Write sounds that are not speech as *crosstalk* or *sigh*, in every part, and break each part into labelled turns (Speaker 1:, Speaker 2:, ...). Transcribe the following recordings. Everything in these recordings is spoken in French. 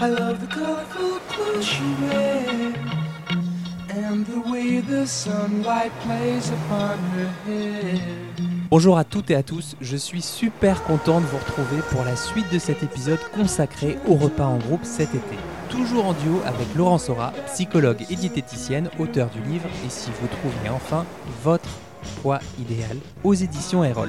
Speaker 1: Love the colorful and the way the sunlight plays upon her hair.
Speaker 2: Bonjour à toutes et à tous, je suis super content de vous retrouver pour la suite de cet épisode consacré au repas en groupe cet été. Toujours en duo avec Laurence Sora, psychologue et diététicienne, auteur du livre Et si vous trouviez enfin votre poids idéal aux éditions Erol.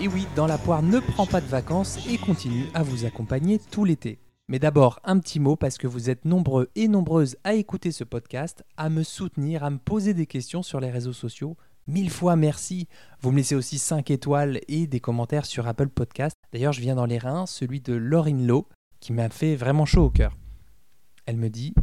Speaker 2: Et oui, dans la poire ne prend pas de vacances et continue à vous accompagner tout l'été. Mais d'abord, un petit mot parce que vous êtes nombreux et nombreuses à écouter ce podcast, à me soutenir, à me poser des questions sur les réseaux sociaux. Mille fois merci. Vous me laissez aussi 5 étoiles et des commentaires sur Apple Podcast. D'ailleurs, je viens dans les reins, celui de Laurine Lowe, qui m'a fait vraiment chaud au cœur. Elle me dit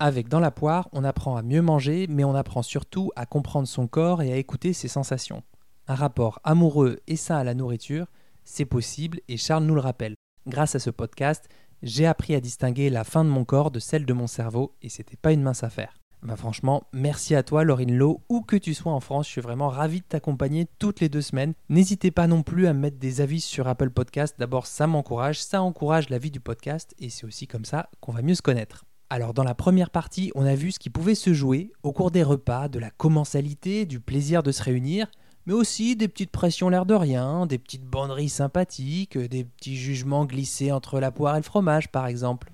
Speaker 2: Avec Dans la poire, on apprend à mieux manger, mais on apprend surtout à comprendre son corps et à écouter ses sensations. Un rapport amoureux et sain à la nourriture, c'est possible et Charles nous le rappelle. Grâce à ce podcast, j'ai appris à distinguer la faim de mon corps de celle de mon cerveau et c'était pas une mince affaire. Bah franchement, merci à toi Laurine Lowe, où que tu sois en France, je suis vraiment ravi de t'accompagner toutes les deux semaines. N'hésitez pas non plus à me mettre des avis sur Apple Podcast, d'abord ça m'encourage, ça encourage la vie du podcast et c'est aussi comme ça qu'on va mieux se connaître. Alors dans la première partie, on a vu ce qui pouvait se jouer au cours des repas, de la commensalité, du plaisir de se réunir, mais aussi des petites pressions l'air de rien, des petites banderies sympathiques, des petits jugements glissés entre la poire et le fromage par exemple.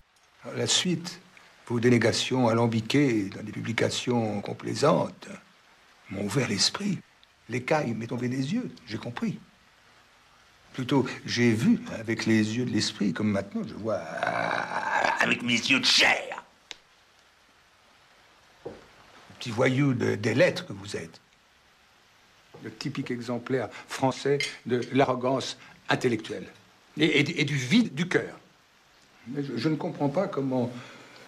Speaker 3: La suite, vos dénégations alambiquées dans des publications complaisantes m'ont ouvert l'esprit. L'écaille m'est tombé des yeux, j'ai compris. Plutôt, j'ai vu avec les yeux de l'esprit, comme maintenant je vois avec mes yeux de chair. Petit voyou de- des lettres que vous êtes. Le typique exemplaire français de l'arrogance intellectuelle et, du vide du cœur. Je, je ne comprends pas comment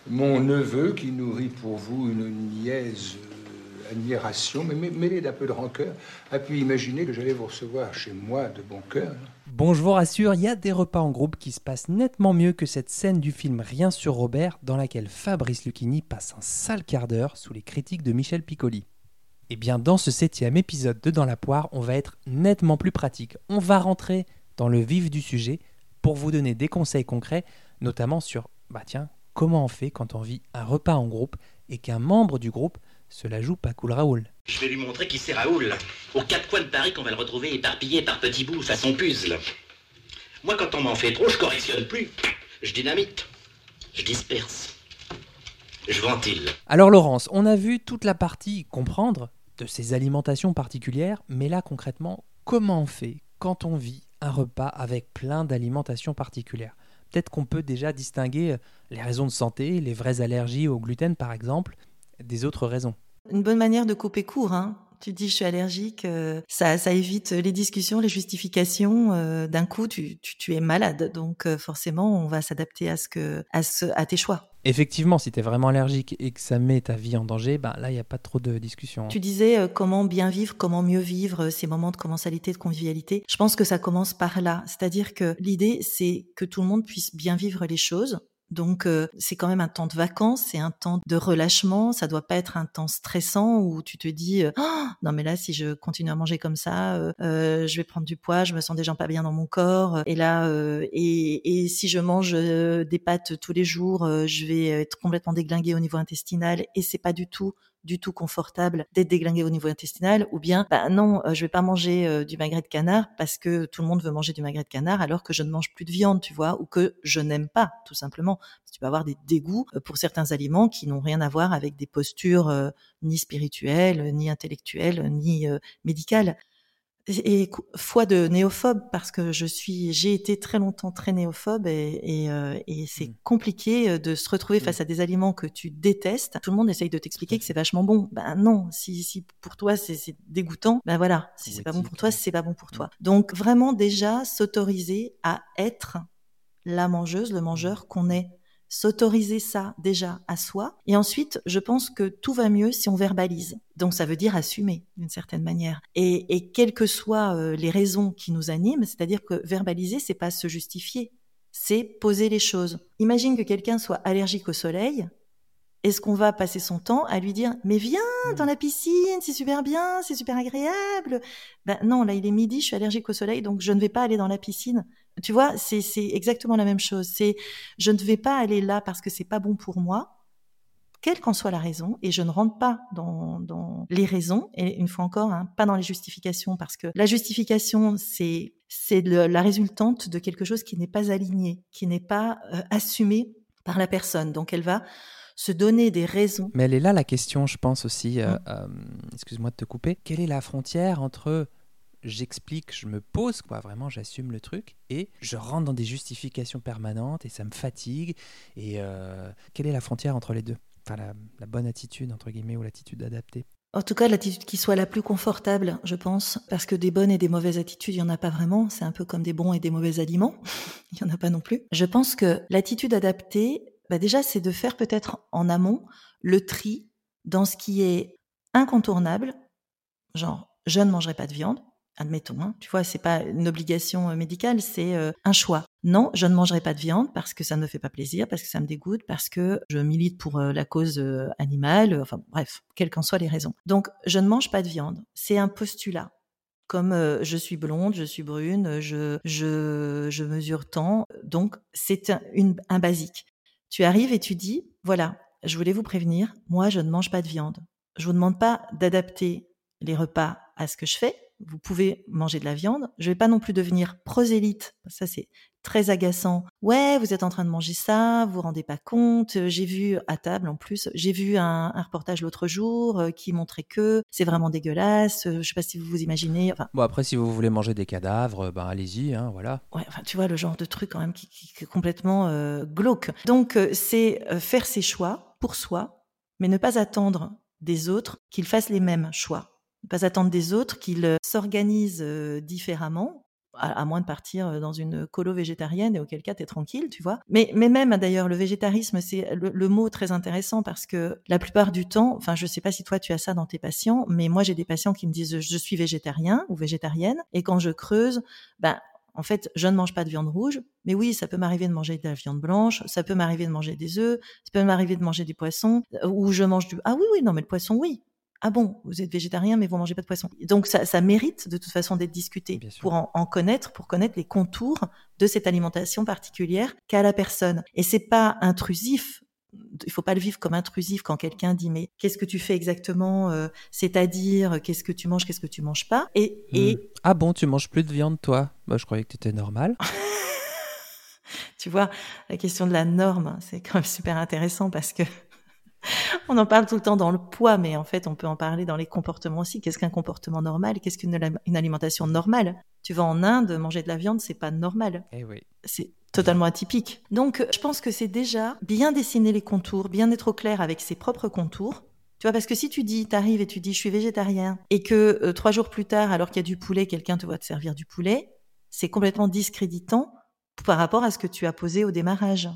Speaker 3: mon neveu, qui nourrit pour vous une niaise euh, admiration, mais mê- mêlée d'un peu de rancœur, a pu imaginer que j'allais vous recevoir chez moi de bon cœur.
Speaker 2: Bon, je vous rassure, il y a des repas en groupe qui se passent nettement mieux que cette scène du film Rien sur Robert, dans laquelle Fabrice Lucchini passe un sale quart d'heure sous les critiques de Michel Piccoli. Eh bien, dans ce septième épisode de Dans la poire, on va être nettement plus pratique. On va rentrer dans le vif du sujet pour vous donner des conseils concrets, notamment sur, bah tiens, comment on fait quand on vit un repas en groupe et qu'un membre du groupe se la joue pas cool Raoul.
Speaker 4: Je vais lui montrer qui c'est Raoul. Aux quatre coins de Paris qu'on va le retrouver éparpillé par petits bouts façon puzzle. Moi, quand on m'en fait trop, je correctionne plus. Je dynamite. Je disperse. Je ventile.
Speaker 2: Alors Laurence, on a vu toute la partie comprendre de ces alimentations particulières, mais là concrètement, comment on fait quand on vit un repas avec plein d'alimentations particulières? Peut-être qu'on peut déjà distinguer euh, les raisons de santé, les vraies allergies au gluten par exemple, des autres raisons.
Speaker 5: Une bonne manière de couper court. Hein. Tu dis je suis allergique, euh, ça, ça évite les discussions, les justifications. euh, D'un coup, tu, tu, tu es malade, donc euh, forcément, on va s'adapter à ce que, à ce, à tes choix.
Speaker 2: Effectivement, si tu es vraiment allergique et que ça met ta vie en danger, ben là, il n'y a pas trop de discussion.
Speaker 5: Tu disais euh, comment bien vivre, comment mieux vivre euh, ces moments de commensalité, de convivialité. Je pense que ça commence par là. C'est-à-dire que l'idée, c'est que tout le monde puisse bien vivre les choses. Donc euh, c'est quand même un temps de vacances, c'est un temps de relâchement, ça doit pas être un temps stressant où tu te dis Oh, non mais là si je continue à manger comme ça, euh, je vais prendre du poids, je me sens déjà pas bien dans mon corps et là et, et si je mange des pâtes tous les jours, je vais être complètement déglingué au niveau intestinal et c'est pas du tout du tout confortable d'être déglingué au niveau intestinal ou bien bah non euh, je vais pas manger euh, du magret de canard parce que tout le monde veut manger du magret de canard alors que je ne mange plus de viande tu vois ou que je n'aime pas tout simplement. Tu peux avoir des dégoûts euh, pour certains aliments qui n'ont rien à voir avec des postures ni spirituelles ni intellectuelles ni médicales et, foi de néophobe parce que je suis j'ai été très longtemps très néophobe et, et, euh, et c'est
Speaker 2: Mm.
Speaker 5: compliqué euh, de se retrouver face à des aliments que tu détestes. Tout le monde essaye de t'expliquer que c'est vachement bon. Ben non si si pour toi c'est c'est dégoûtant ben voilà si c'est pas bon pour toi c'est pas bon pour toi. Donc vraiment déjà s'autoriser à être la mangeuse le mangeur qu'on est s'autoriser ça déjà à soi. Et ensuite, je pense que tout va mieux si on verbalise. Donc ça veut dire assumer d'une certaine manière. Et, et quelles que soient euh, les raisons qui nous animent, c'est-à-dire que verbaliser, c'est pas se justifier, c'est poser les choses. Imagine que quelqu'un soit allergique au soleil est-ce qu'on va passer son temps à lui dire mais viens dans la piscine, c'est super bien, c'est super agréable Ben non, là il est midi, je suis allergique au soleil, donc je ne vais pas aller dans la piscine. Tu vois, c'est exactement la même chose. C'est je ne vais pas aller là parce que c'est pas bon pour moi, quelle qu'en soit la raison, et je ne rentre pas dans, dans les raisons, et une fois encore, hein, pas dans les justifications, parce que la justification, c'est c'est la résultante de quelque chose qui n'est pas aligné, qui n'est pas euh, assumé par la personne. Donc elle va se donner des raisons.
Speaker 2: Mais elle est là la question, je pense aussi, euh,
Speaker 5: Mmh.
Speaker 2: euh, excuse-moi de te couper, quelle est la frontière entre j'explique, je me pose, quoi, vraiment j'assume le truc, et je rentre dans des justifications permanentes et ça me fatigue, et euh, quelle est la frontière entre les deux? Enfin, la, bonne attitude, entre guillemets, ou l'attitude adaptée?
Speaker 5: En tout cas, l'attitude qui soit la plus confortable, je pense, parce que des bonnes et des mauvaises attitudes, il n'y en a pas vraiment. C'est un peu comme des bons et des mauvais aliments. *laughs* il n'y en a pas non plus. Je pense que l'attitude adaptée, bah déjà, c'est de faire peut-être en amont le tri dans ce qui est incontournable, genre je ne mangerai pas de viande, admettons, hein, tu vois, c'est pas une obligation euh, médicale, c'est euh, un choix. Non, je ne mangerai pas de viande parce que ça ne me fait pas plaisir, parce que ça me dégoûte, parce que je milite pour euh, la cause euh, animale, enfin bref, quelles qu'en soient les raisons. Donc, je ne mange pas de viande. C'est un postulat. Comme je suis blonde, je suis brune, je, je, je mesure tant, donc c'est un, un basique. Tu arrives et tu dis, voilà, je voulais vous prévenir, moi je ne mange pas de viande. Je vous demande pas d'adapter les repas à ce que je fais. Vous pouvez manger de la viande. Je vais pas non plus devenir prosélyte. Ça, c'est très agaçant. Ouais, vous êtes en train de manger ça, vous vous rendez pas compte. Euh, J'ai vu à table, en plus, j'ai vu un, un reportage l'autre jour euh, qui montrait que c'est vraiment dégueulasse. Euh, Je sais pas si vous vous imaginez. Enfin,
Speaker 2: Bon, après, si vous voulez manger des cadavres, ben allez-y, hein, voilà.
Speaker 5: Ouais, enfin, tu vois le genre de truc quand même qui, qui- qui est complètement euh, glauque. Donc c'est faire ses choix pour soi, mais ne pas attendre des autres qu'ils fassent les mêmes choix. Ne pas attendre des autres qu'ils euh, s'organisent euh, différemment, à, moins de partir euh, dans une colo végétarienne et auquel cas t'es tranquille, tu vois. Mais, mais même d'ailleurs le végétarisme, c'est le, le mot très intéressant parce que la plupart du temps, enfin je sais pas si toi tu as ça dans tes patients, mais moi j'ai des patients qui me disent je suis végétarien ou végétarienne et quand je creuse, ben en fait, je ne mange pas de viande rouge, mais oui, ça peut m'arriver de manger de la viande blanche, ça peut m'arriver de manger des œufs, ça peut m'arriver de manger des poissons, ou je mange du... Ah oui, oui, non, mais le poisson, oui. Ah bon, vous êtes végétarien, mais vous mangez pas de poisson. Donc ça, ça mérite de toute façon d'être discuté pour en, en connaître, pour connaître les contours de cette alimentation particulière qu'a la personne. Et c'est pas intrusif. Il faut pas le vivre comme intrusif quand quelqu'un dit mais qu'est-ce que tu fais exactement euh, C'est-à-dire qu'est-ce que tu manges, qu'est-ce que tu manges pas? Et, et
Speaker 2: Hmm. Ah bon, tu manges plus de viande, toi? Bah, je croyais que tu étais normal. *laughs*
Speaker 5: Tu vois, la question de la norme, c'est quand même super intéressant parce que *laughs* on en parle tout le temps dans le poids, mais en fait, on peut en parler dans les comportements aussi. Qu'est-ce qu'un comportement normal? Qu'est-ce qu'une alim- une alimentation normale? Tu vas en Inde, manger de la viande, c'est pas normal.
Speaker 2: Eh oui.
Speaker 5: C'est totalement atypique. Donc, je pense que c'est déjà bien dessiner les contours, bien être au clair avec ses propres contours. Tu vois, parce que si tu dis, t'arrives et tu dis, je suis végétarien, et que euh, trois jours plus tard, alors qu'il y a du poulet, quelqu'un te voit te servir du poulet, c'est complètement discréditant par rapport à ce que tu as posé au démarrage.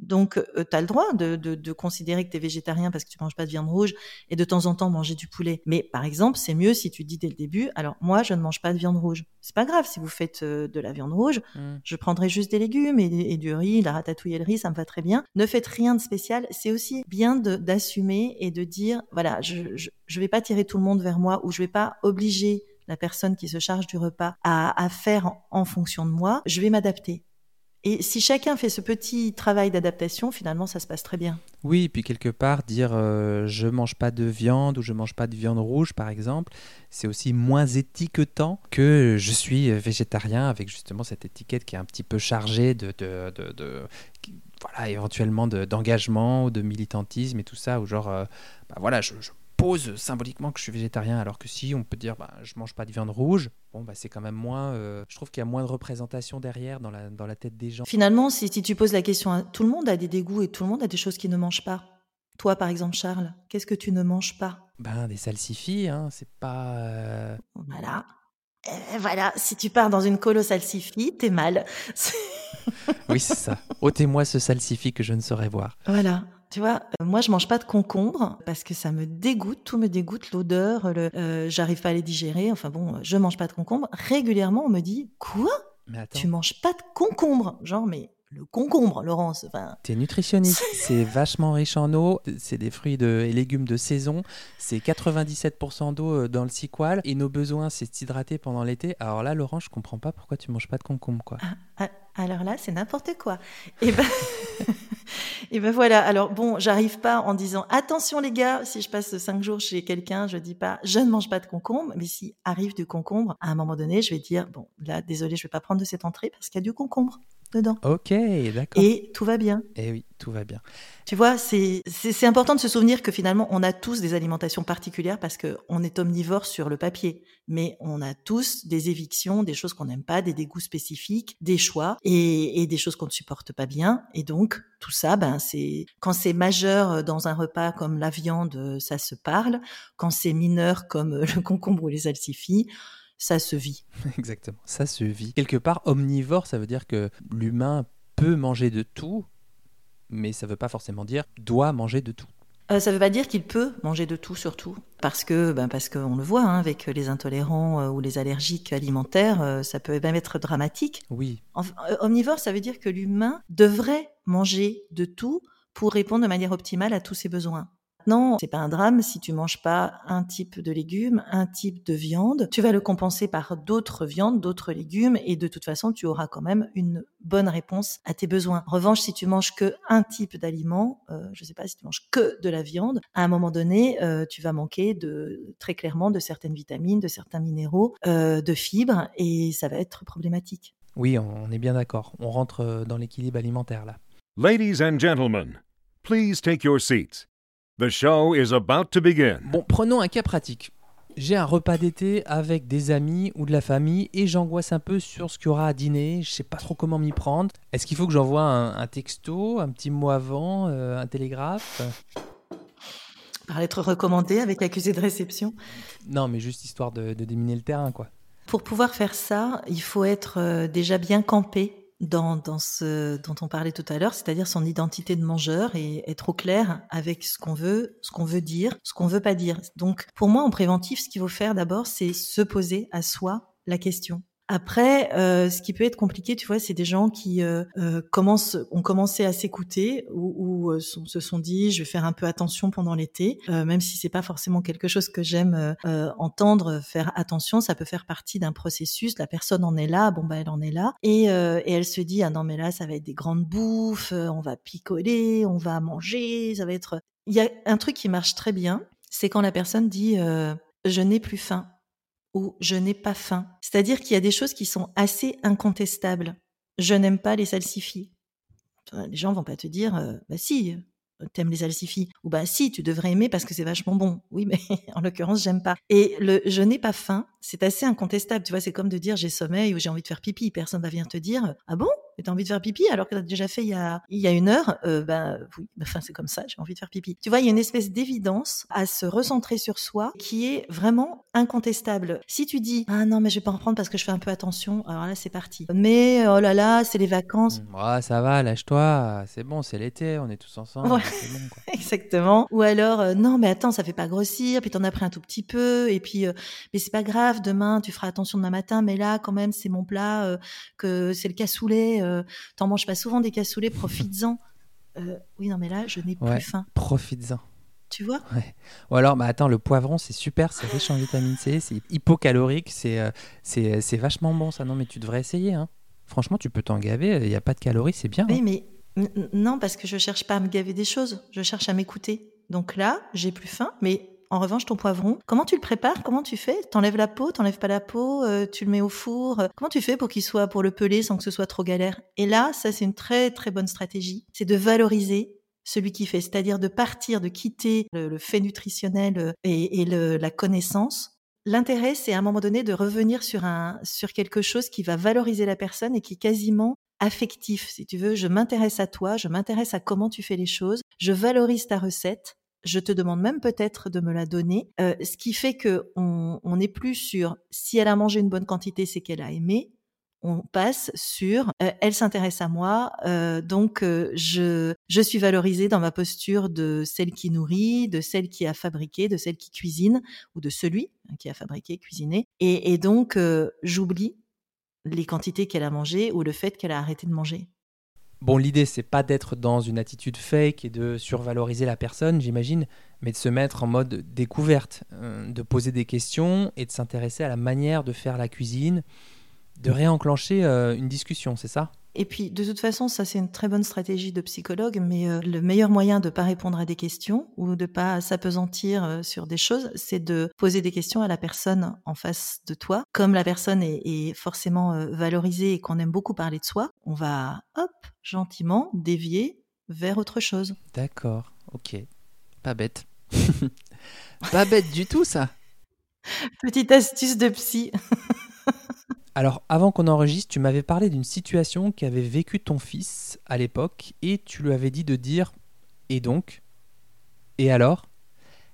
Speaker 5: Donc, tu as le droit de, de, de considérer que tu es végétarien parce que tu manges pas de viande rouge et de temps en temps manger du poulet. Mais par exemple, c'est mieux si tu dis dès le début, alors moi, je ne mange pas de viande rouge. C'est pas grave si vous faites euh, de la viande rouge,
Speaker 2: Hmm.
Speaker 5: je prendrai juste des légumes et, et du riz, la ratatouille et le riz, ça me va très bien. Ne faites rien de spécial. C'est aussi bien d'assumer et de dire, voilà, je, je, je vais pas tirer tout le monde vers moi ou je vais pas obliger la personne qui se charge du repas à, à faire en, en fonction de moi. Je vais m'adapter. Et si chacun fait ce petit travail d'adaptation, finalement, ça se passe très bien.
Speaker 2: Oui, puis quelque part, dire euh, je mange pas de viande ou je mange pas de viande rouge, par exemple, c'est aussi moins étiquetant que je suis végétarien avec justement cette étiquette qui est un petit peu chargée de, de, voilà, éventuellement de- d'engagement ou de militantisme et tout ça, ou genre, euh, bah voilà, je, je pose symboliquement que je suis végétarien, alors que si on peut dire bah, je mange pas de viande rouge, bon, bah, c'est quand même moins, euh, je trouve qu'il y a moins de représentation derrière dans la, dans la tête des gens.
Speaker 5: Finalement, si, si tu poses la question à tout le monde a des dégoûts et tout le monde a des choses qu'il ne mange pas. Toi, par exemple, Charles, qu'est-ce que tu ne manges pas?
Speaker 2: Ben, des salsifis, hein, c'est pas... euh,
Speaker 5: Voilà. Et voilà, si tu pars dans une colo salsifie, t'es mal. *laughs*
Speaker 2: Oui, c'est ça. Ôtez-moi ce salsifis que je ne saurais voir.
Speaker 5: Voilà. Tu vois, euh, moi je mange pas de concombre parce que ça me dégoûte, tout me dégoûte, l'odeur, le, euh, j'arrive pas à les digérer. Enfin bon, je mange pas de concombre. Régulièrement, on me dit quoi?
Speaker 2: Mais
Speaker 5: Tu manges pas de concombre? Genre, mais le concombre, Laurence. Enfin,
Speaker 2: T'es nutritionniste, *laughs* c'est vachement riche en eau, c'est des fruits de- et légumes de saison, c'est 97% d'eau euh, dans le cicoal et nos besoins c'est de s'hydrater pendant l'été. Alors là Laurent, je comprends pas pourquoi tu manges pas de concombre quoi.
Speaker 5: Ah, alors là, c'est n'importe quoi. Et ben, *laughs* *laughs* et ben voilà. Alors bon, j'arrive pas en disant attention les gars, si je passe cinq jours chez quelqu'un, je dis pas je ne mange pas de concombre, mais si arrive du concombre, à un moment donné, je vais dire bon là, désolé, je vais pas prendre de cette entrée parce qu'il y a du concombre dedans.
Speaker 2: Ok, d'accord.
Speaker 5: Et tout va bien.
Speaker 2: Eh oui, tout va bien.
Speaker 5: Tu vois, c'est important de se souvenir que finalement, on a tous des alimentations particulières parce que on est omnivore sur le papier, mais on a tous des évictions, des choses qu'on n'aime pas, des dégoûts spécifiques, des choix et, et des choses qu'on ne supporte pas bien. Et donc, tout ça, ben c'est quand c'est majeur dans un repas comme la viande, ça se parle. Quand c'est mineur comme le concombre ou les salsifis, ça se vit. *laughs*
Speaker 2: Exactement, ça se vit. Quelque part, omnivore, ça veut dire que l'humain peut manger de tout, mais ça veut pas forcément dire doit manger de tout.
Speaker 5: Euh, ça ne veut pas dire qu'il peut manger de tout, surtout, parce que, ben parce qu'on le voit hein, avec les intolérants euh, ou les allergiques alimentaires, euh, ça peut même être dramatique.
Speaker 2: Oui,
Speaker 5: omnivore, ça veut dire que l'humain devrait manger de tout pour répondre de manière optimale à tous ses besoins. Maintenant, c'est pas un drame si tu manges pas un type de légumes, un type de viande. Tu vas le compenser par d'autres viandes, d'autres légumes, et de toute façon, tu auras quand même une bonne réponse à tes besoins. En revanche, si tu manges que un type d'aliment, euh, je sais pas si tu manges que de la viande, à un moment donné, euh, tu vas manquer de très clairement de certaines vitamines, de certains minéraux, euh, de fibres, et ça va être problématique.
Speaker 2: oui, on est bien d'accord. On rentre euh, dans l'équilibre alimentaire là.
Speaker 6: Ladies and gentlemen, please take your seats. The show is about to begin.
Speaker 2: Bon, prenons un cas pratique. J'ai un repas d'été avec des amis ou de la famille et j'angoisse un peu sur ce qu'il y aura à dîner. Je sais pas trop comment m'y prendre. Est-ce qu'il faut que j'envoie un, un texto, un petit mot avant, euh, un télégraphe?
Speaker 5: Par lettre recommandée avec accusé de réception.
Speaker 2: Non, mais juste histoire de, de déminer le terrain, quoi.
Speaker 5: Pour pouvoir faire ça, il faut être euh, déjà bien campé dans, dans ce dont on parlait tout à l'heure, c'est-à-dire son identité de mangeur et être au clair avec ce qu'on veut, ce qu'on veut dire, ce qu'on veut pas dire. Donc, pour moi, en préventif, ce qu'il faut faire d'abord, c'est se poser à soi la question. Après, euh, ce qui peut être compliqué, tu vois, c'est des gens qui euh, euh, commencent, ont commencé à s'écouter ou, ou euh, sont- se sont dit, je vais faire un peu attention pendant l'été, euh, même si c'est pas forcément quelque chose que j'aime entendre. Faire attention, ça peut faire partie d'un processus. La personne en est là, bon bah elle en est là, et, et elle se dit, ah non mais là ça va être des grandes bouffes, on va picoler, on va manger, ça va être. Il y a un truc qui marche très bien, c'est quand la personne dit, je n'ai plus faim ou je n'ai pas faim. C'est-à-dire qu'il y a des choses qui sont assez incontestables. Je n'aime pas les salsifis. Les gens vont pas te dire, euh, bah si, euh, t'aimes les salsifis. Ou bah si, tu devrais aimer parce que c'est vachement bon. Oui, mais *laughs* en l'occurrence, j'aime pas. Et le je n'ai pas faim, c'est assez incontestable. Tu vois, c'est comme de dire j'ai sommeil ou j'ai envie de faire pipi. Personne va venir te dire, ah bon? Mais t'as envie de faire pipi alors que t'as déjà fait il y a, il y a une heure, euh, ben oui, *laughs* enfin c'est comme ça, j'ai envie de faire pipi. Tu vois, il y a une espèce d'évidence à se recentrer sur soi qui est vraiment incontestable. Si tu dis ah non mais je vais pas en prendre parce que je fais un peu attention, alors là c'est parti. Mais oh là là, c'est les vacances.
Speaker 2: Mm, ah, ça va, lâche-toi. C'est bon, c'est l'été, on est tous ensemble.
Speaker 5: Ouais.
Speaker 2: C'est bon, quoi. *laughs*
Speaker 5: Exactement. Ou alors, euh, non, mais attends, ça fait pas grossir, puis t'en as pris un tout petit peu, et puis, euh, mais c'est pas grave, demain, tu feras attention demain matin, mais là, quand même, c'est mon plat, euh, que c'est le cassoulet, euh, t'en manges pas souvent des cassoulets, profites-en. Euh, oui, non, mais là, je n'ai
Speaker 2: Ouais.
Speaker 5: plus faim.
Speaker 2: Profites-en.
Speaker 5: Tu vois?
Speaker 2: Ou alors, bah attends, le poivron, c'est super, c'est riche en vitamine C, c'est hypocalorique, c'est euh, c'est c'est vachement bon ça. Non, mais tu devrais essayer. Hein. Franchement, tu peux t'en gaver, il n'y a pas de calories, c'est bien.
Speaker 5: Oui,
Speaker 2: hein.
Speaker 5: mais n- non, parce que je cherche pas à me gaver des choses, je cherche à m'écouter. Donc là, j'ai plus faim, mais en revanche, ton poivron, comment tu le prépares? Comment tu fais? T'enlèves la peau, t'enlèves pas la peau, euh, tu le mets au four. euh, Comment tu fais pour qu'il soit pour le peler sans que ce soit trop galère? Et là, ça c'est une très très bonne stratégie, c'est de valoriser celui qui fait, c'est-à-dire de partir, de quitter le, fait nutritionnel euh, et, la connaissance. L'intérêt, c'est à un moment donné de revenir sur un sur quelque chose qui va valoriser la personne et qui est quasiment affectif, si tu veux. Je m'intéresse à toi, je m'intéresse à comment tu fais les choses, je valorise ta recette. Je te demande même peut-être de me la donner, euh, ce qui fait que on on n'est plus sur si elle a mangé une bonne quantité, c'est qu'elle a aimé. On passe sur euh, elle s'intéresse à moi, euh, donc euh, je je suis valorisée dans ma posture de celle qui nourrit, de celle qui a fabriqué, de celle qui cuisine ou de celui hein, qui a fabriqué, cuisiné, et, et donc euh, j'oublie les quantités qu'elle a mangées ou le fait qu'elle a arrêté de manger.
Speaker 2: Bon, l'idée, c'est pas d'être dans une attitude fake et de survaloriser la personne, j'imagine, mais de se mettre en mode découverte, euh, de poser des questions et de s'intéresser à la manière de faire la cuisine, de réenclencher euh, une discussion, c'est ça?
Speaker 5: Et puis, de toute façon, ça c'est une très bonne stratégie de psychologue, mais euh, le meilleur moyen de pas répondre à des questions ou de pas s'apesantir euh, sur des choses, c'est de poser des questions à la personne en face de toi. Comme la personne est, est forcément euh, valorisée et qu'on aime beaucoup parler de soi, on va, hop, gentiment dévier vers autre chose.
Speaker 2: D'accord, ok. Pas bête. *laughs* pas bête du tout, ça. *laughs*
Speaker 5: Petite astuce de psy. *laughs*
Speaker 2: Alors, avant qu'on enregistre, tu m'avais parlé d'une situation qu'avait vécu ton fils à l'époque et tu lui avais dit de dire et donc? Et alors?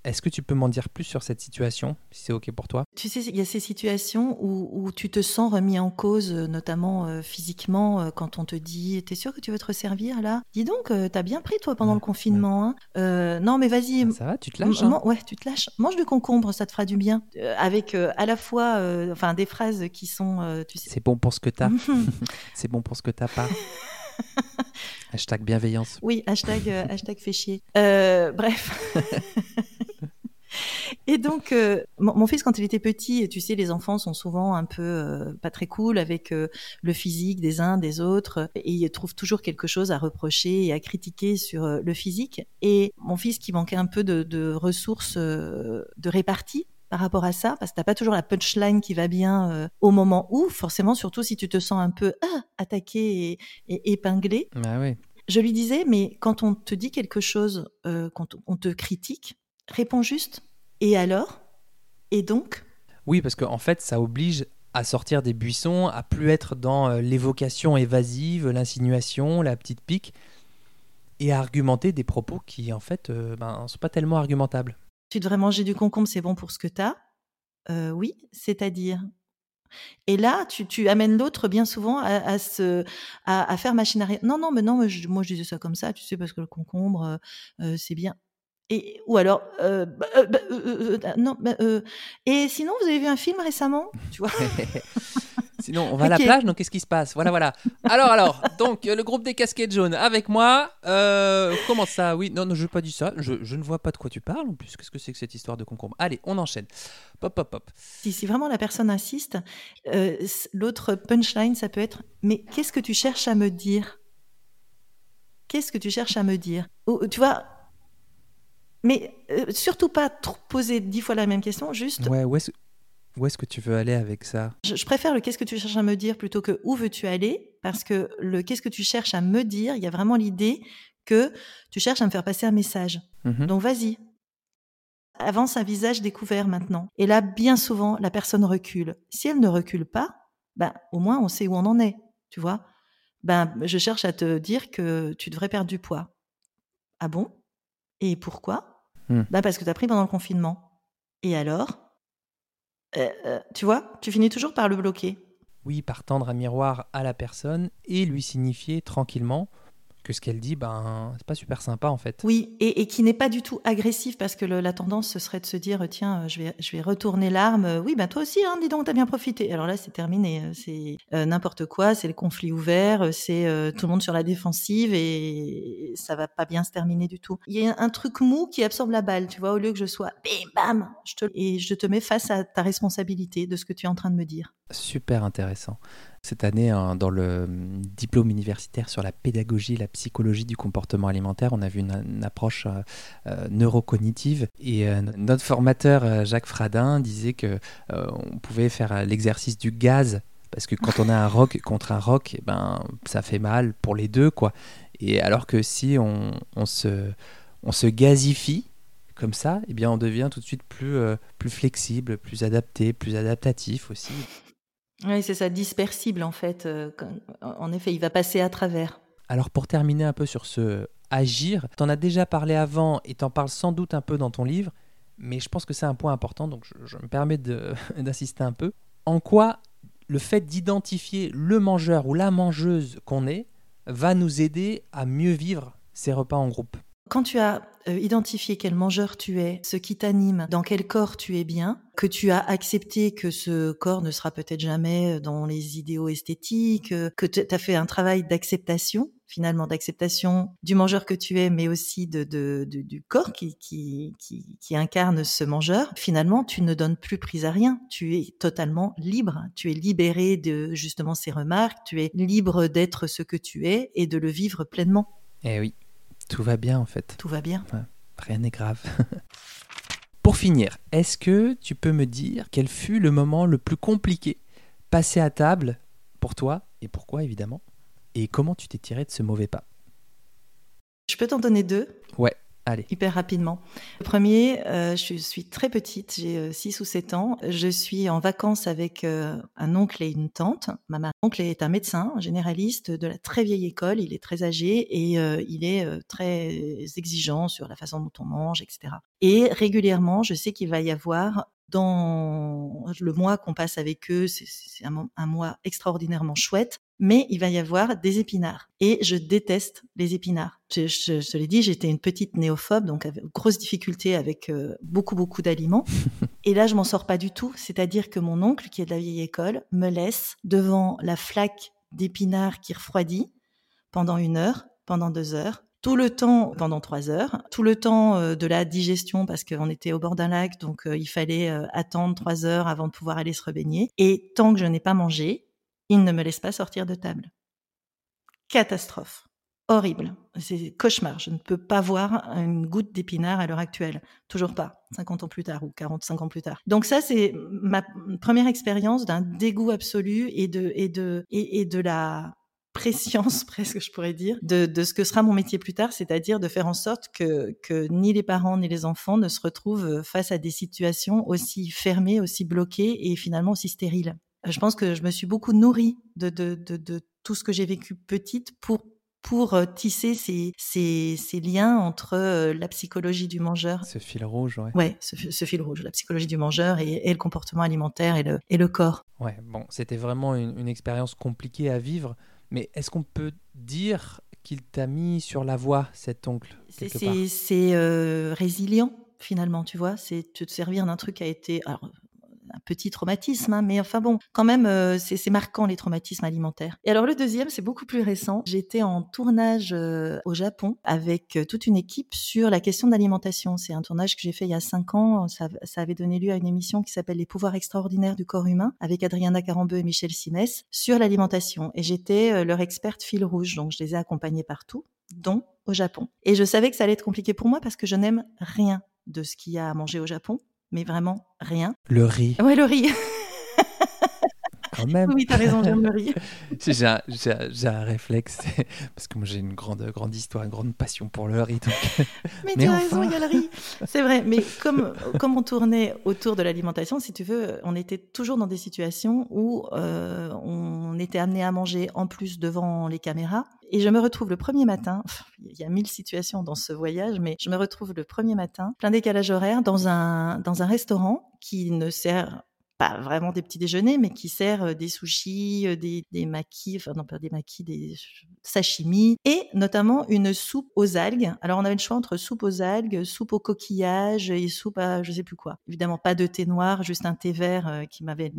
Speaker 2: Est-ce que tu peux m'en dire plus sur cette situation, si c'est OK pour toi?
Speaker 5: Tu sais, il y a ces situations où, où tu te sens remis en cause, euh, notamment euh, physiquement, euh, quand on te dit T'es sûr que tu veux te resservir là? Dis donc, euh, t'as bien pris toi pendant
Speaker 2: Ouais,
Speaker 5: le confinement. Hein non, mais vas-y.
Speaker 2: Ah, Ça va, tu te lâches hein
Speaker 5: ouais, tu te lâches. Mange du concombre, ça te fera du bien. Avec à la fois, enfin, des phrases qui sont, tu sais.
Speaker 2: C'est bon pour ce que t'as, *laughs* c'est bon pour ce que t'as pas. *laughs* *laughs* Hashtag bienveillance.
Speaker 5: Oui, hashtag, euh, *laughs* hashtag fait chier. Euh, bref. *laughs* Et donc, euh, mon, mon fils, quand il était petit, tu sais, les enfants sont souvent un peu euh, pas très cool avec euh, le physique des uns, des autres, et ils trouvent toujours quelque chose à reprocher et à critiquer sur le physique. Et mon fils, qui manquait un peu de, de ressources de répartie par rapport à ça, parce que t'as pas toujours la punchline qui va bien euh, au moment où, forcément, surtout si tu te sens un peu ah, attaqué et, et épinglé,
Speaker 2: Ah oui.
Speaker 5: je lui disais, mais quand on te dit quelque chose, euh, quand on te critique, réponds juste. Et alors? Et donc?
Speaker 2: Oui, parce qu'en fait, ça oblige à sortir des buissons, à plus être dans euh, l'évocation évasive, l'insinuation, la petite pique, et à argumenter des propos qui, en fait, euh, ben, sont pas tellement argumentables.
Speaker 5: Tu devrais manger du concombre, c'est bon pour ce que t'as euh, Oui, c'est-à-dire. Et là, tu, tu amènes l'autre bien souvent à, à se, à, à faire machine arrière. Non, non, mais non, je- moi je disais ça comme ça, tu sais, parce que le concombre, euh, euh, c'est bien. Et, ou alors, euh, bah, euh, bah, euh, euh, euh, non, bah, euh, et sinon, vous avez vu un film récemment Tu vois? *laughs* *laughs*
Speaker 2: Sinon, on va à la plage, donc qu'est-ce qui se passe? Voilà, voilà. Alors, alors, donc, euh, le groupe des casquettes jaunes avec moi. Euh, comment ça? Oui, non, non, je n'ai pas dit ça. Je, je ne vois pas de quoi tu parles en plus. Qu'est-ce que c'est que cette histoire de concombre? Allez, on enchaîne. Pop, pop, pop.
Speaker 5: Si, si vraiment la personne insiste, euh, l'autre punchline, ça peut être Mais qu'est-ce que tu cherches à me dire? Qu'est-ce que tu cherches à me dire? Tu vois Mais euh, surtout pas trop poser dix fois la même question, juste
Speaker 2: Ouais, où est-ce où est-ce que tu veux aller avec ça?
Speaker 5: Je, je préfère le qu'est-ce que tu cherches à me dire plutôt que où veux-tu aller Parce que le qu'est-ce que tu cherches à me dire, il y a vraiment l'idée que tu cherches à me faire passer un message.
Speaker 2: Mhm.
Speaker 5: Donc vas-y. Avance un visage découvert maintenant. Et là, bien souvent, la personne recule. Si elle ne recule pas, ben, au moins on sait où on en est, tu vois? Ben, je cherche à te dire que tu devrais perdre du poids. Ah bon? Et pourquoi?
Speaker 2: Hmm.
Speaker 5: ben, Parce que tu as pris pendant le confinement. Et alors? Euh, euh, Tu vois, tu finis toujours par le bloquer.
Speaker 2: Oui, par tendre un miroir à la personne et lui signifier tranquillement que ce qu'elle dit, ben, c'est pas super sympa en fait.
Speaker 5: Oui, et, et qui n'est pas du tout agressif parce que le- la tendance ce serait de se dire tiens, je vais, je vais retourner l'arme. Oui, ben toi aussi, hein, dis donc, t'as bien profité. Alors là, c'est terminé. euh, C'est euh, n'importe quoi, c'est le conflit ouvert, euh, c'est euh, tout le monde sur la défensive et ça va pas bien se terminer du tout. Il y a un truc mou qui absorbe la balle, tu vois, au lieu que je sois bim bam, je te, et je te mets face à ta responsabilité de ce que tu es en train de me dire.
Speaker 2: Super intéressant. Cette année, hein, dans le hum, diplôme universitaire sur la pédagogie et la psychologie du comportement alimentaire, on a vu une, une approche euh, euh, neurocognitive. Et euh, notre formateur, Jacques Fradin, disait que on pouvait faire l'exercice du gaz. Parce que quand on a un *laughs* rock contre un rock, eh ben, ça fait mal pour les deux. quoi. Et alors que si on, on se, on se gazifie, comme ça, eh bien, on devient tout de suite plus, euh, plus flexible, plus adapté, plus adaptatif aussi.
Speaker 5: Oui, c'est ça, dispersible en fait. euh, en effet, il va passer à travers.
Speaker 2: Alors pour terminer un peu sur ce agir, t'en as déjà parlé avant et t'en parles sans doute un peu dans ton livre, mais je pense que c'est un point important, donc je, je me permets *laughs* d'insister un peu. En quoi le fait d'identifier le mangeur ou la mangeuse qu'on est va nous aider à mieux vivre ces repas en groupe?
Speaker 5: Quand tu as euh, identifié quel mangeur tu es, ce qui t'anime, dans quel corps tu es bien, que tu as accepté que ce corps ne sera peut-être jamais dans les idéaux esthétiques, que tu as fait un travail d'acceptation, finalement d'acceptation du mangeur que tu es, mais aussi de, de, du corps qui, qui, qui, qui, incarne ce mangeur, finalement, tu ne donnes plus prise à rien. Tu es totalement libre. Tu es libéré de justement ces remarques. Tu es libre d'être ce que tu es et de le vivre pleinement.
Speaker 2: Eh oui, tout va bien en fait.
Speaker 5: Tout va bien.
Speaker 2: rien n'est grave. *laughs* Pour finir, est-ce que tu peux me dire quel fut le moment le plus compliqué passé à table pour toi et pourquoi évidemment et comment tu t'es tiré de ce mauvais pas?
Speaker 5: Je peux t'en donner deux?
Speaker 2: Ouais,
Speaker 5: Hyper rapidement. Le premier, euh, je suis très petite, j'ai 6 euh, ou 7 ans. Je suis en vacances avec euh, un oncle et une tante. Ma oncle est un médecin, généraliste de la très vieille école. Il est très âgé et il est très exigeant sur la façon dont on mange, etc. Et régulièrement, je sais qu'il va y avoir dans le mois qu'on passe avec eux, c'est un, mois extraordinairement chouette, mais il va y avoir des épinards. Et je déteste les épinards. Je, je, l'ai dit, j'étais une petite néophobe, donc avec grosse difficulté avec euh, beaucoup, beaucoup d'aliments. *laughs* Et là, je m'en sors pas du tout. C'est-à-dire que mon oncle, qui est de la vieille école, me laisse devant la flaque d'épinards qui refroidit pendant une heure, pendant deux heures, tout le temps pendant trois heures, tout le temps euh, de la digestion parce qu'on était au bord d'un lac, donc euh, il fallait attendre trois heures avant de pouvoir aller se rebaigner. Et tant que je n'ai pas mangé, il ne me laisse pas sortir de table. Catastrophe. Horrible. C'est cauchemar. Je ne peux pas voir une goutte d'épinard à l'heure actuelle. Toujours pas. 50 ans plus tard ou 45 ans plus tard. Donc ça, c'est ma première expérience d'un dégoût absolu et de, et de, et, de la préscience *laughs* presque, je pourrais dire, de, de, ce que sera mon métier plus tard, c'est-à-dire de faire en sorte que, que ni les parents ni les enfants ne se retrouvent face à des situations aussi fermées, aussi bloquées et finalement aussi stériles je pense que je me suis beaucoup nourrie de, de, de, de tout ce que j'ai vécu petite pour pour euh, tisser ces, ces, ces, liens entre euh, la psychologie du mangeur.
Speaker 2: Ce fil rouge, ouais.
Speaker 5: Ouais, ce, ce fil rouge, la psychologie du mangeur et, et, le comportement alimentaire et le, et le corps.
Speaker 2: Ouais, bon, c'était vraiment une, une, expérience compliquée à vivre, mais est-ce qu'on peut dire qu'il t'a mis sur la voie, cet oncle
Speaker 5: C'est euh, résilient, finalement, tu vois. C'est te servir d'un truc qui a été. Alors, un petit traumatisme, hein, mais enfin bon, quand même, euh, c'est marquant les traumatismes alimentaires. Et alors le deuxième, c'est beaucoup plus récent. J'étais en tournage euh, au Japon avec euh, toute une équipe sur la question de l'alimentation. C'est un tournage que j'ai fait il y a cinq ans. Ça, avait donné lieu à une émission qui s'appelle Les pouvoirs extraordinaires du corps humain avec Adriana Carambeu et Michel Simès sur l'alimentation. Et j'étais leur experte fil rouge, donc je les ai accompagnés partout, dont au Japon. Et je savais que ça allait être compliqué pour moi parce que je n'aime rien de ce qu'il y a à manger au Japon mais vraiment rien.
Speaker 2: Le riz.
Speaker 5: Ouais, le riz. *laughs*
Speaker 2: Quand même.
Speaker 5: Oui, t'as raison, riz.
Speaker 2: j'ai *laughs* un, un, réflexe, parce que moi j'ai une grande, grande histoire, une grande passion pour le riz. *laughs*
Speaker 5: Mais, mais tu as raison, il y a le riz. C'est vrai, mais comme, comme on tournait autour de l'alimentation, si tu veux, on était toujours dans des situations où euh, on était amené à manger en plus devant les caméras et je me retrouve le premier matin, *laughs* il y a mille situations dans ce voyage, mais je me retrouve le premier matin, plein décalage horaire, dans un, dans un restaurant qui ne sert pas vraiment des petits déjeuners, mais qui sert des sushis, des, des maquis, enfin non pas des maquis, des sashimi, et notamment une soupe aux algues. Alors on avait le choix entre soupe aux algues, soupe aux coquillages et soupe à je sais plus quoi. Évidemment pas de thé noir, juste un thé vert qui m'avait,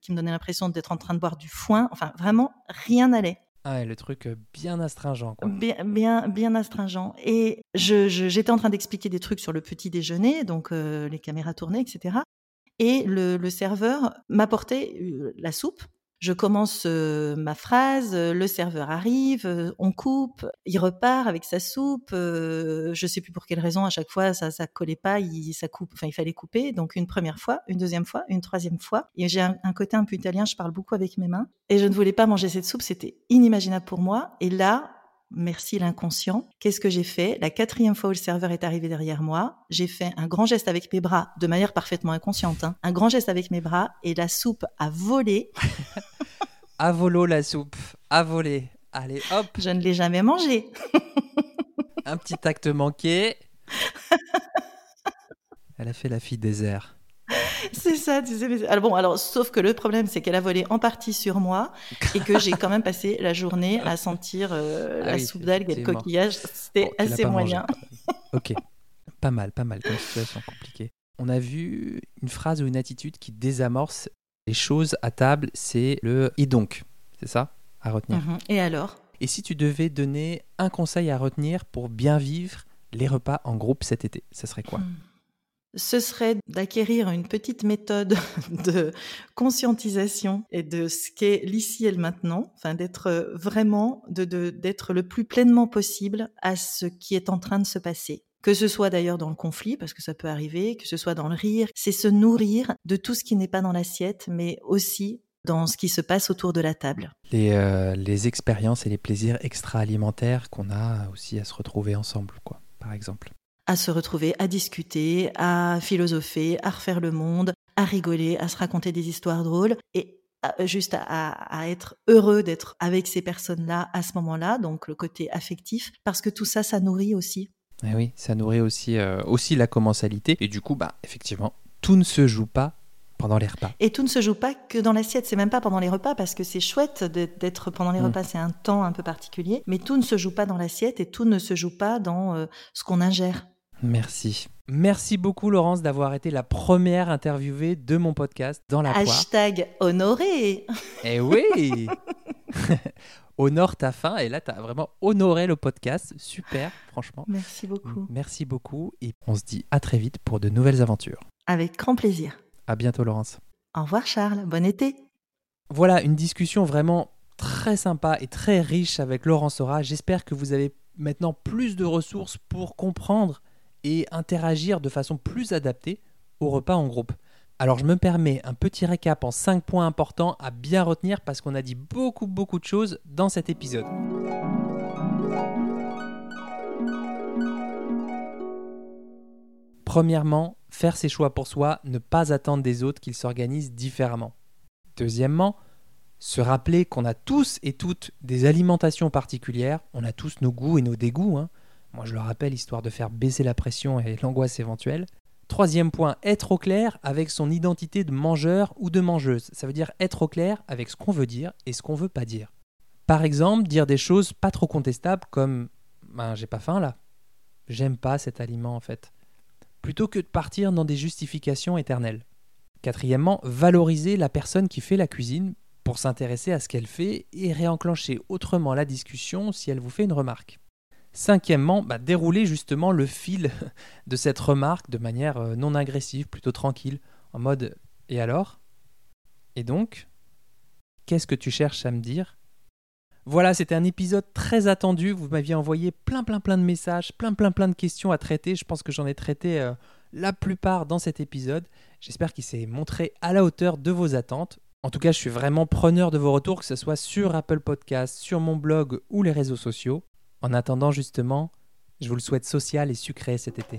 Speaker 5: qui me donnait l'impression d'être en train de boire du foin. Enfin vraiment rien n'allait.
Speaker 2: Ah, le truc bien astringent, quoi.
Speaker 5: Bien, bien, bien astringent. Et je, j'étais en train d'expliquer des trucs sur le petit déjeuner, donc euh, les caméras tournées, etc. Et le, serveur m'apportait euh, la soupe je commence euh, ma phrase, euh, le serveur arrive, euh, on coupe, il repart avec sa soupe. je sais plus pour quelle raison à chaque fois ça ça collait pas, il ça coupe, enfin il fallait couper. Donc une première fois, une deuxième fois, une troisième fois. Et j'ai un, un, côté un peu italien, je parle beaucoup avec mes mains. Et je ne voulais pas manger cette soupe, c'était inimaginable pour moi. Et là, merci l'inconscient. Qu'est-ce que j'ai fait? La quatrième fois où le serveur est arrivé derrière moi, j'ai fait un grand geste avec mes bras, de manière parfaitement inconsciente, hein. un grand geste avec mes bras, et la soupe a volé. *laughs*
Speaker 2: à volo la soupe, à voler. Allez, hop
Speaker 5: Je ne l'ai jamais mangée.
Speaker 2: un petit acte manqué. *laughs* Elle a fait la fille désert. *laughs*
Speaker 5: c'est ça, tu sais. Mais... Alors bon, alors sauf que le problème, c'est qu'elle a volé en partie sur moi et que j'ai quand même passé la journée à sentir euh, ah la soupe d'algues et le coquillage. C'était assez moyen. *laughs*
Speaker 2: Ok, pas mal, pas mal comme situation compliquée. On a vu une phrase ou une attitude qui désamorce les choses à table, c'est le et donc, c'est ça à retenir?
Speaker 5: Mhm. Et alors?
Speaker 2: Et si tu devais donner un conseil à retenir pour bien vivre les repas en groupe cet été, ce serait quoi?
Speaker 5: Ce serait d'acquérir une petite méthode *laughs* de conscientisation et de ce qu'est l'ici et le maintenant, enfin d'être vraiment, de, de- d'être le plus pleinement possible à ce qui est en train de se passer. Que ce soit d'ailleurs dans le conflit, parce que ça peut arriver, que ce soit dans le rire, c'est se nourrir de tout ce qui n'est pas dans l'assiette, mais aussi dans ce qui se passe autour de la table.
Speaker 2: les, euh, les expériences et les plaisirs extra-alimentaires qu'on a aussi à se retrouver ensemble, quoi, par exemple.
Speaker 5: À se retrouver, à discuter, à philosopher, à refaire le monde, à rigoler, à se raconter des histoires drôles et à- juste à, être heureux d'être avec ces personnes-là à ce moment-là, donc le côté affectif, parce que tout ça, ça nourrit aussi.
Speaker 2: Eh oui, ça nourrit aussi, euh, aussi la commensalité. Et du coup, bah, effectivement, tout ne se joue pas pendant les repas.
Speaker 5: Et tout ne se joue pas que dans l'assiette, c'est même pas pendant les repas, parce que c'est chouette d'être d'être pendant les
Speaker 2: Mm.
Speaker 5: repas, c'est un temps un peu particulier, mais tout ne se joue pas dans l'assiette et tout ne se joue pas dans euh, ce qu'on ingère.
Speaker 2: Merci. Merci beaucoup, Laurence, d'avoir été la première interviewée de mon podcast dans la poire.
Speaker 5: Hashtag honoré
Speaker 2: Eh oui *laughs* Honore ta faim. Et là, tu as vraiment honoré le podcast. Super, franchement.
Speaker 5: Merci beaucoup.
Speaker 2: Merci beaucoup. Et on se dit à très vite pour de nouvelles aventures.
Speaker 5: Avec grand plaisir.
Speaker 2: À bientôt, Laurence.
Speaker 5: Au revoir Charles, bon été
Speaker 2: Voilà, une discussion vraiment très sympa et très riche avec Laurence Sora. J'espère que vous avez maintenant plus de ressources pour comprendre et interagir de façon plus adaptée au repas en groupe. Alors je me permets un petit récap en 5 points importants à bien retenir parce qu'on a dit beaucoup beaucoup de choses dans cet épisode. Premièrement, faire ses choix pour soi, ne pas attendre des autres qu'ils s'organisent différemment. Deuxièmement, se rappeler qu'on a tous et toutes des alimentations particulières, on a tous nos goûts et nos dégoûts. hein. Moi je le rappelle, histoire de faire baisser la pression et l'angoisse éventuelle. Troisième point, être au clair avec son identité de mangeur ou de mangeuse. Ça veut dire être au clair avec ce qu'on veut dire et ce qu'on veut pas dire. Par exemple, dire des choses pas trop contestables comme ben, j'ai pas faim là. J'aime pas cet aliment en fait. Plutôt que de partir dans des justifications éternelles. Quatrièmement, valoriser la personne qui fait la cuisine pour s'intéresser à ce qu'elle fait et réenclencher autrement la discussion si elle vous fait une remarque. Cinquièmement, bah, dérouler justement le fil *laughs* de cette remarque de manière euh, non agressive, plutôt tranquille, en mode Et alors? Et donc Qu'est-ce que tu cherches à me dire? Voilà, c'était un épisode très attendu. Vous m'aviez envoyé plein, plein, plein de messages, plein, plein, plein de questions à traiter. Je pense que j'en ai traité euh, la plupart dans cet épisode. J'espère qu'il s'est montré à la hauteur de vos attentes. En tout cas, je suis vraiment preneur de vos retours, que ce soit sur Apple Podcast, sur mon blog ou les réseaux sociaux. En attendant, justement, je vous le souhaite social et sucré cet été.